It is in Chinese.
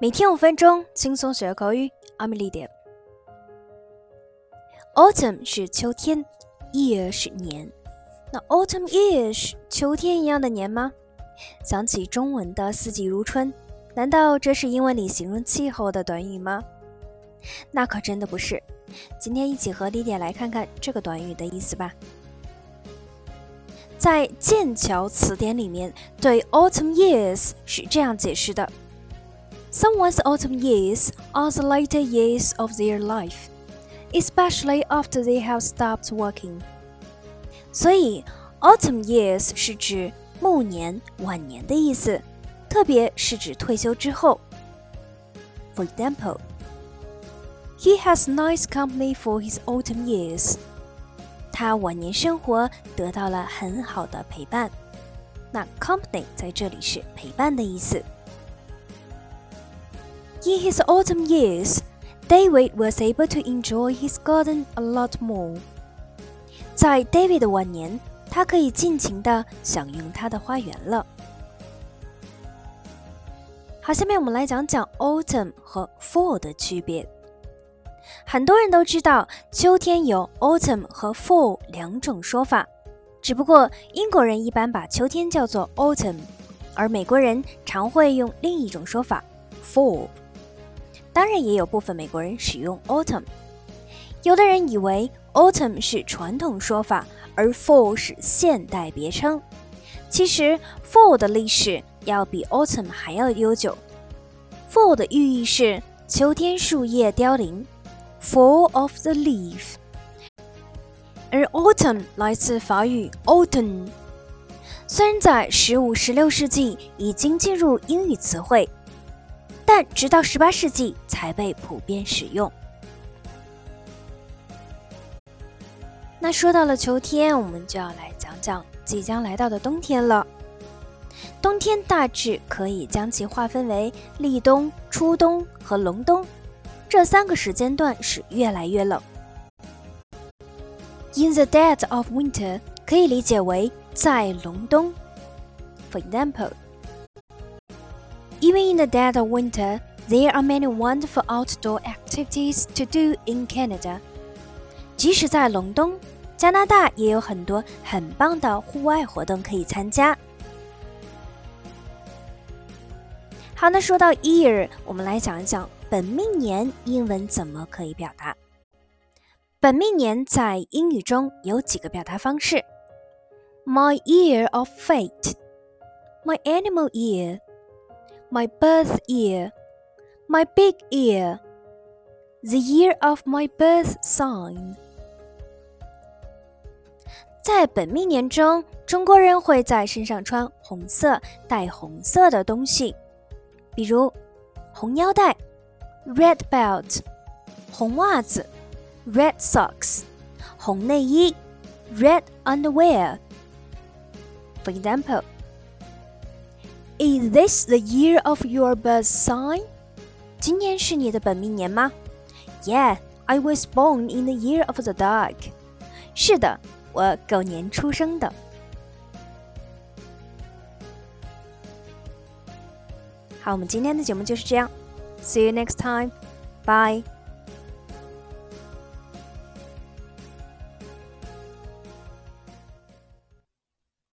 每天五分钟，轻松学口语。I'm Lydia。Autumn 是秋天，year 是年。那 Autumn year 是秋天一样的年吗？想起中文的四季如春，难道这是英文里形容气候的短语吗？那可真的不是。今天一起和丽典来看看这个短语的意思吧。在剑桥词典里面，对 Autumn years 是这样解释的。Someone's autumn years are the later years of their life, especially after they have stopped working. 所以，autumn years 是指暮年、晚年的意思，特别是指退休之后。For example, he has nice company for his autumn years. 他晚年生活得到了很好的陪伴。那 company 在这里是陪伴的意思。 In his autumn years, David was able to enjoy his garden a lot more. 在 David 的晚年，他可以尽情的享用他的花园了。好，下面我们来讲讲 autumn 和 fall 的区别。很多人都知道秋天有 autumn 和 fall 两种说法，只不过英国人一般把秋天叫做 autumn，而美国人常会用另一种说法 fall。当然，也有部分美国人使用 autumn。有的人以为 autumn 是传统说法，而 fall 是现代别称。其实 fall 的历史要比 autumn 还要悠久。fall 的寓意是秋天树叶凋零，fall of the leaf。而 autumn 来自法语 autumn，虽然在十五、十六世纪已经进入英语词汇。但直到十八世纪才被普遍使用。那说到了秋天，我们就要来讲讲即将来到的冬天了。冬天大致可以将其划分为立冬、初冬和隆冬，这三个时间段是越来越冷。In the dead of winter 可以理解为在隆冬。For example. Even in the dead of winter, there are many wonderful outdoor activities to do in Canada. 即使在隆冬，加拿大也有很多很棒的户外活动可以参加。好，那说到 year，我们来讲一讲本命年英文怎么可以表达。本命年在英语中有几个表达方式：My year of fate, my animal year。 my birth year, my big year, the year of my birth sign。在本命年中，中国人会在身上穿红色、带红色的东西，比如红腰带 （red belt）、红袜子 （red socks）、红内衣 （red underwear）。For example. Is this the year of your birth sign? 今年是你的本命年吗？Yeah, I was born in the year of the dog. 是的，我狗年出生的。好，我们今天的节目就是这样。See you next time. Bye.